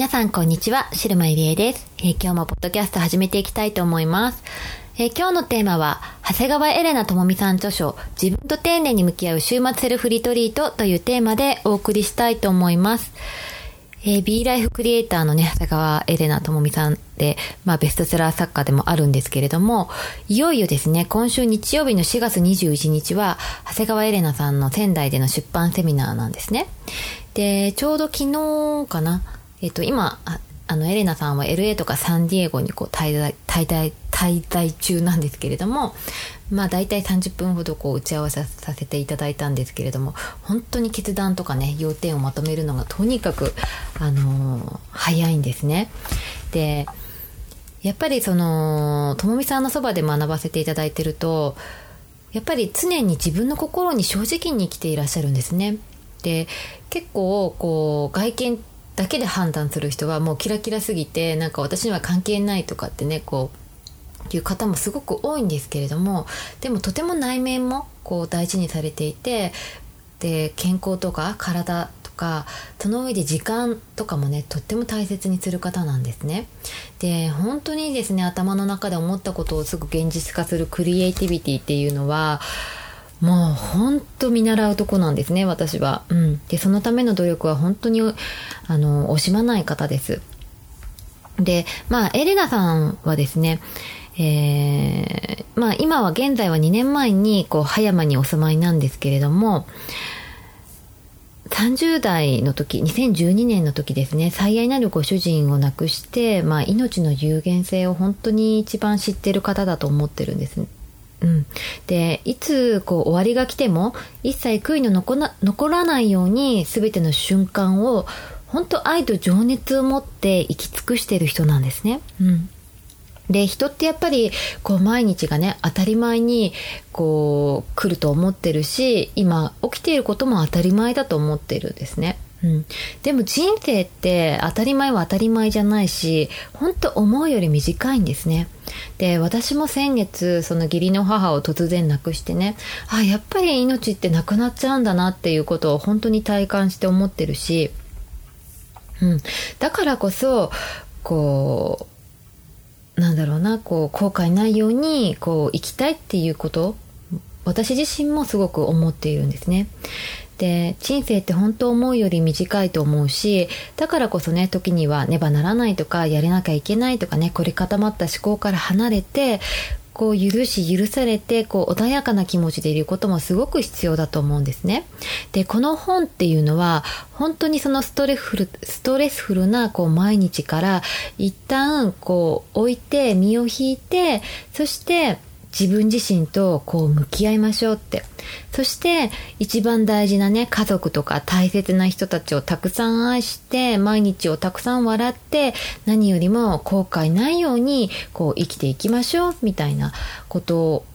皆さんこんにちは、シルマイリエです、えー、今日もポッドキャスト始めていきたいと思います。えー、今日のテーマは、長谷川エレナ智美さん著書、自分と丁寧に向き合う週末セルフリトリートというテーマでお送りしたいと思います。えー、B ライフクリエイターのね、長谷川エレナ智美さんで、まあベストセラー作家でもあるんですけれども、いよいよですね、今週日曜日の4月21日は、長谷川エレナさんの仙台での出版セミナーなんですね。で、ちょうど昨日かな、えっ、と、今、あの、エレナさんは LA とかサンディエゴにこう滞在、滞在、滞在中なんですけれども、まあ大体30分ほどこう打ち合わせさせていただいたんですけれども、本当に決断とかね、要点をまとめるのがとにかく、あのー、早いんですね。で、やっぱりその、ともみさんのそばで学ばせていただいてると、やっぱり常に自分の心に正直に生きていらっしゃるんですね。で、結構こう、外見だけで判断する人はもうキラキラすぎてなんか私には関係ないとかってねこういう方もすごく多いんですけれどもでもとても内面もこう大事にされていてで健康とか体とかその上で時間とかもねとっても大切にする方なんですね。で本当にですね頭の中で思ったことをすぐ現実化するクリエイティビティっていうのはもう本当見習うとこなんですね、私は。うん。で、そのための努力は本当に、あの、惜しまない方です。で、まあ、エレナさんはですね、えー、まあ、今は現在は2年前に、こう、葉山にお住まいなんですけれども、30代の時、2012年の時ですね、最愛なるご主人を亡くして、まあ、命の有限性を本当に一番知ってる方だと思ってるんですうん、でいつこう終わりが来ても一切悔いの残な残らないように全ての瞬間を本当愛と情熱を持って生き尽くしている人なんですね。うんで、人ってやっぱり、こう、毎日がね、当たり前に、こう、来ると思ってるし、今、起きていることも当たり前だと思ってるんですね。うん、でも人生って当たり前は当たり前じゃないし本当思うより短いんですね。で私も先月その義理の母を突然亡くしてねあやっぱり命ってなくなっちゃうんだなっていうことを本当に体感して思ってるし、うん、だからこそこうなんだろうなこう後悔ないようにこう生きたいっていうこと私自身もすごく思っているんですね。で人生って本当思うより短いと思うしだからこそね時にはねばならないとかやれなきゃいけないとかね凝り固まった思考から離れてこう許し許されてこう穏やかな気持ちでいることもすごく必要だと思うんですね。でこの本っていうのは本当にそのストレスフルストレスフルなこう毎日から一旦こう置いて身を引いてそして自分自身とこう向き合いましょうって。そして一番大事なね、家族とか大切な人たちをたくさん愛して、毎日をたくさん笑って、何よりも後悔ないようにこう生きていきましょうみたいなことを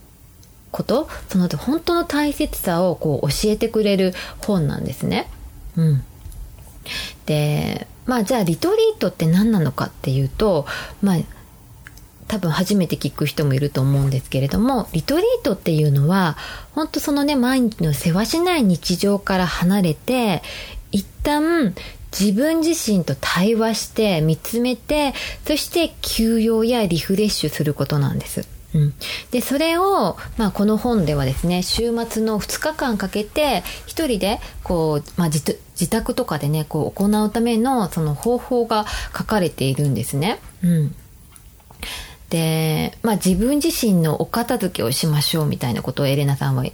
こと？その本当の大切さをこう教えてくれる本なんですね。うん。で、まあじゃあリトリートって何なのかっていうと、まあ多分初めて聞く人もいると思うんですけれども、リトリートっていうのは、本当そのね、毎日の世話しない日常から離れて、一旦自分自身と対話して見つめて、そして休養やリフレッシュすることなんです。うん、でそれを、まあ、この本ではですね週末の2日間かけて一人でこう、まあ、自宅とかでねこう行うためのその方法が書かれているんですね。うんで、まあ自分自身のお片付けをしましょうみたいなことをエレナさんは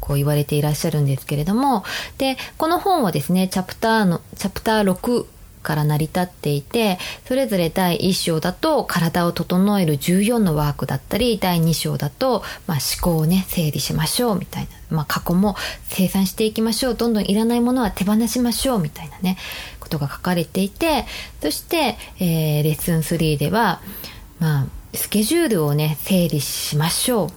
こう言われていらっしゃるんですけれども、で、この本はですね、チャプターの、チャプター6から成り立っていてそれぞれ第1章だと体を整える14のワークだったり第2章だと、まあ、思考をね整理しましょうみたいな、まあ、過去も生産していきましょうどんどんいらないものは手放しましょうみたいなねことが書かれていてそして、えー、レッスン3では、まあ、スケジュールをね整理しましょう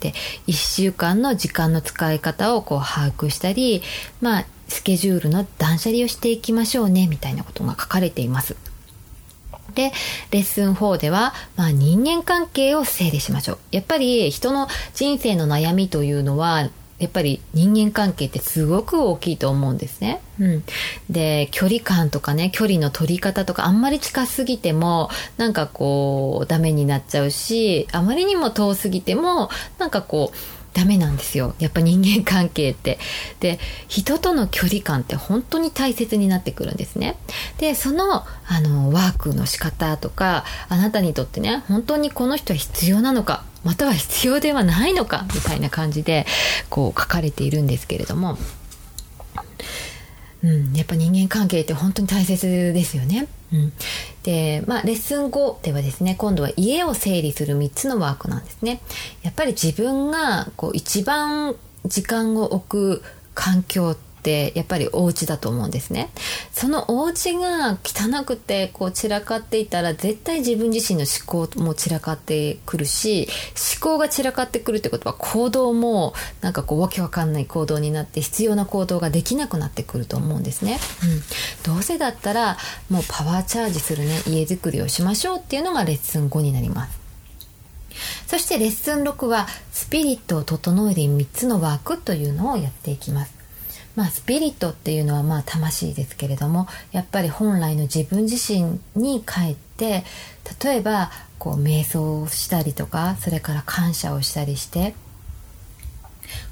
で1週間の時間の使い方をこう把握したりまあスケジュールの断捨離をしていきましょうねみたいなことが書かれています。で、レッスン4では、まあ、人間関係を整理しましょう。やっぱり人の人生の悩みというのは、やっぱり人間関係ってすごく大きいと思うんですね。うん。で、距離感とかね、距離の取り方とか、あんまり近すぎても、なんかこう、ダメになっちゃうし、あまりにも遠すぎても、なんかこう、ダメなんですよやっぱ人間関係ってで人との距離感って本当に大切になってくるんですねでそのあのワークの仕方とかあなたにとってね本当にこの人は必要なのかまたは必要ではないのかみたいな感じでこう書かれているんですけれどもうん、やっぱ人間関係って本当に大切ですよね。うん、で、まあ、レッスン5ではですね、今度は家を整理する3つのワークなんですね。やっぱり自分がこう一番時間を置く環境ってやっぱりお家だと思うんですね。そのお家が汚くてこう散らかっていたら絶対自分自身の思考も散らかってくるし思考が散らかってくるってことは行動もなんかこうわけわかんない行動になって必要な行動ができなくなってくると思うんですね、うん、どうせだったらもうパワーチャージするね家づくりをしましょうっていうのがレッスン5になります。そしてレッスン6はスピリットを整える3つのワークというのをやっていきます。まあ、スピリットっていうのはまあ魂ですけれどもやっぱり本来の自分自身に帰って例えばこう瞑想をしたりとかそれから感謝をしたりして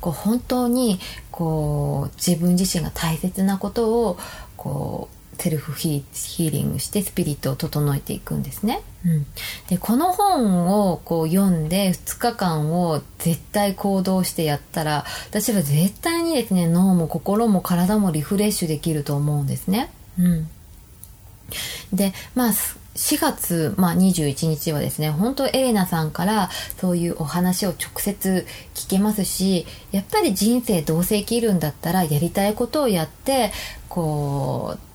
こう本当にこう自分自身が大切なことをこうセルフヒーリングしてスピリットを整えていくんですね。うん、でこの本をこう読んで2日間を絶対行動してやったら私は絶対にですね脳も心も体もリフレッシュできると思うんですね。うん、でまあ4月、まあ、21日はですね本当エレナさんからそういうお話を直接聞けますしやっぱり人生どうせ生きるんだったらやりたいことをやってこう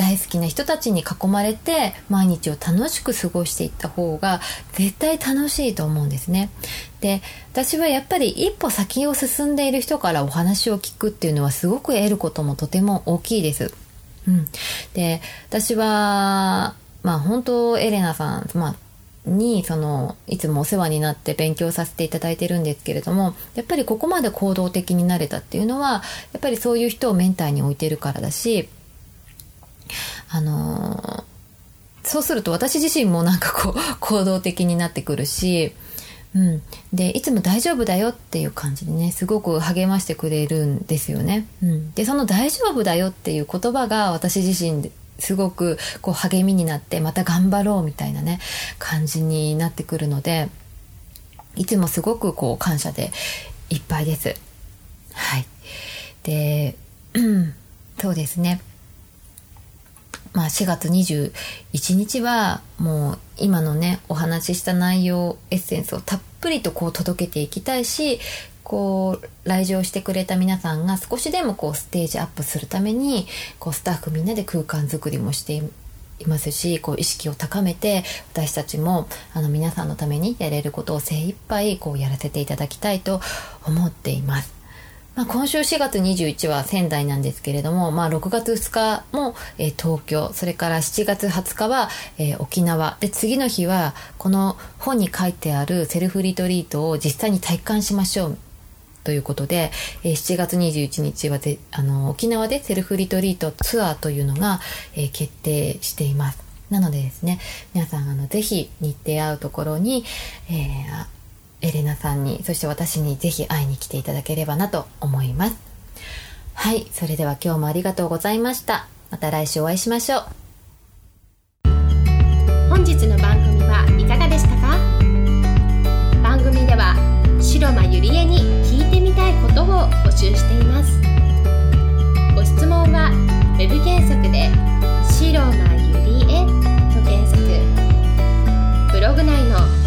大好きな人たちに囲まれて毎日を楽しく過ごしていった方が絶対楽しいと思うんですね。で私はやっぱり一歩先を進んでいる人からお話を聞くっていうのはすごく得ることもとても大きいです。うん、で私はまあ本当エレナさん、まあにそのいつもお世話になって勉強させていただいてるんですけれどもやっぱりここまで行動的になれたっていうのはやっぱりそういう人をメンターに置いてるからだしあのー、そうすると私自身もなんかこう 行動的になってくるし、うん、でいつも大丈夫だよっていう感じでねすごく励ましてくれるんですよね。うん、でその大丈夫だよっていう言葉が私自身すごくこう励みになってまた頑張ろうみたいなね感じになってくるのでいつもすごくこう感謝でいっぱいです。はい。で、うんそうですね。まあ、4月21日はもう今のねお話しした内容エッセンスをたっぷりとこう届けていきたいしこう来場してくれた皆さんが少しでもこうステージアップするためにこうスタッフみんなで空間づくりもしていますしこう意識を高めて私たちもあの皆さんのためにやれることを精一杯こうやらせていただきたいと思っています。まあ、今週4月21は仙台なんですけれども、まあ、6月2日も、えー、東京それから7月20日は、えー、沖縄で次の日はこの本に書いてあるセルフリトリートを実際に体感しましょうということで、えー、7月21日はであの沖縄でセルフリトリートツアーというのが、えー、決定しています。なのでですね皆さんあのぜひ日程合うところに、えーエレナさんにそして私にぜひ会いに来ていただければなと思います。はいそれでは今日もありがとうございました。また来週お会いしましょう。本日の番組はいかがでしたか？番組では白間ゆりえに聞いてみたいことを募集しています。ご質問は web 検索で「白間ゆりえ」と検索。ブログ内の「